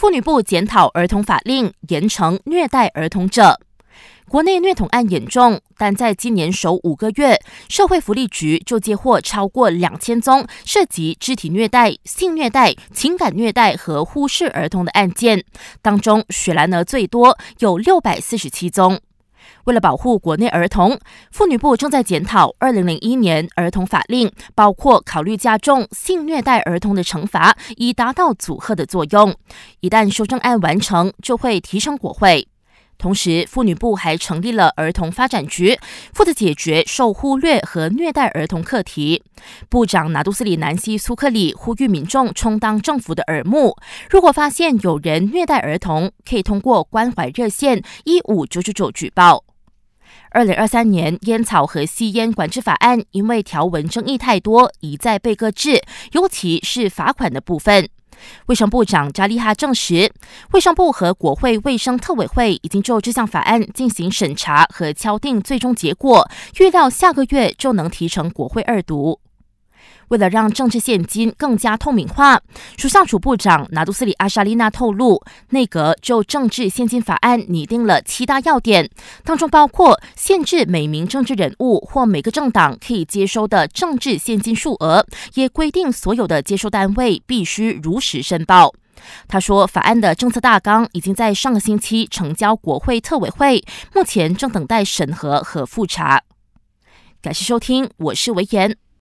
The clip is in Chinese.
妇女部检讨儿童法令，严惩虐待儿童者。国内虐童案严重，但在今年首五个月，社会福利局就接获超过两千宗涉及肢体虐待、性虐待、情感虐待和忽视儿童的案件，当中雪兰莪最多，有六百四十七宗。为了保护国内儿童，妇女部正在检讨二零零一年儿童法令，包括考虑加重性虐待儿童的惩罚，以达到阻吓的作用。一旦修正案完成，就会提升国会。同时，妇女部还成立了儿童发展局，负责解决受忽略和虐待儿童课题。部长拿杜斯里南希苏克里呼吁民众充当政府的耳目，如果发现有人虐待儿童，可以通过关怀热线一五九九九举报。二零二三年烟草和吸烟管制法案因为条文争议太多，一再被搁置，尤其是罚款的部分。卫生部长扎利哈证实，卫生部和国会卫生特委会已经就这项法案进行审查和敲定最终结果，预料下个月就能提成国会二读。为了让政治现金更加透明化，属下署部长拿杜斯里阿莎丽娜透露，内阁就政治现金法案拟定了七大要点，当中包括限制每名政治人物或每个政党可以接收的政治现金数额，也规定所有的接收单位必须如实申报。他说，法案的政策大纲已经在上个星期呈交国会特委会，目前正等待审核和复查。感谢收听，我是维言。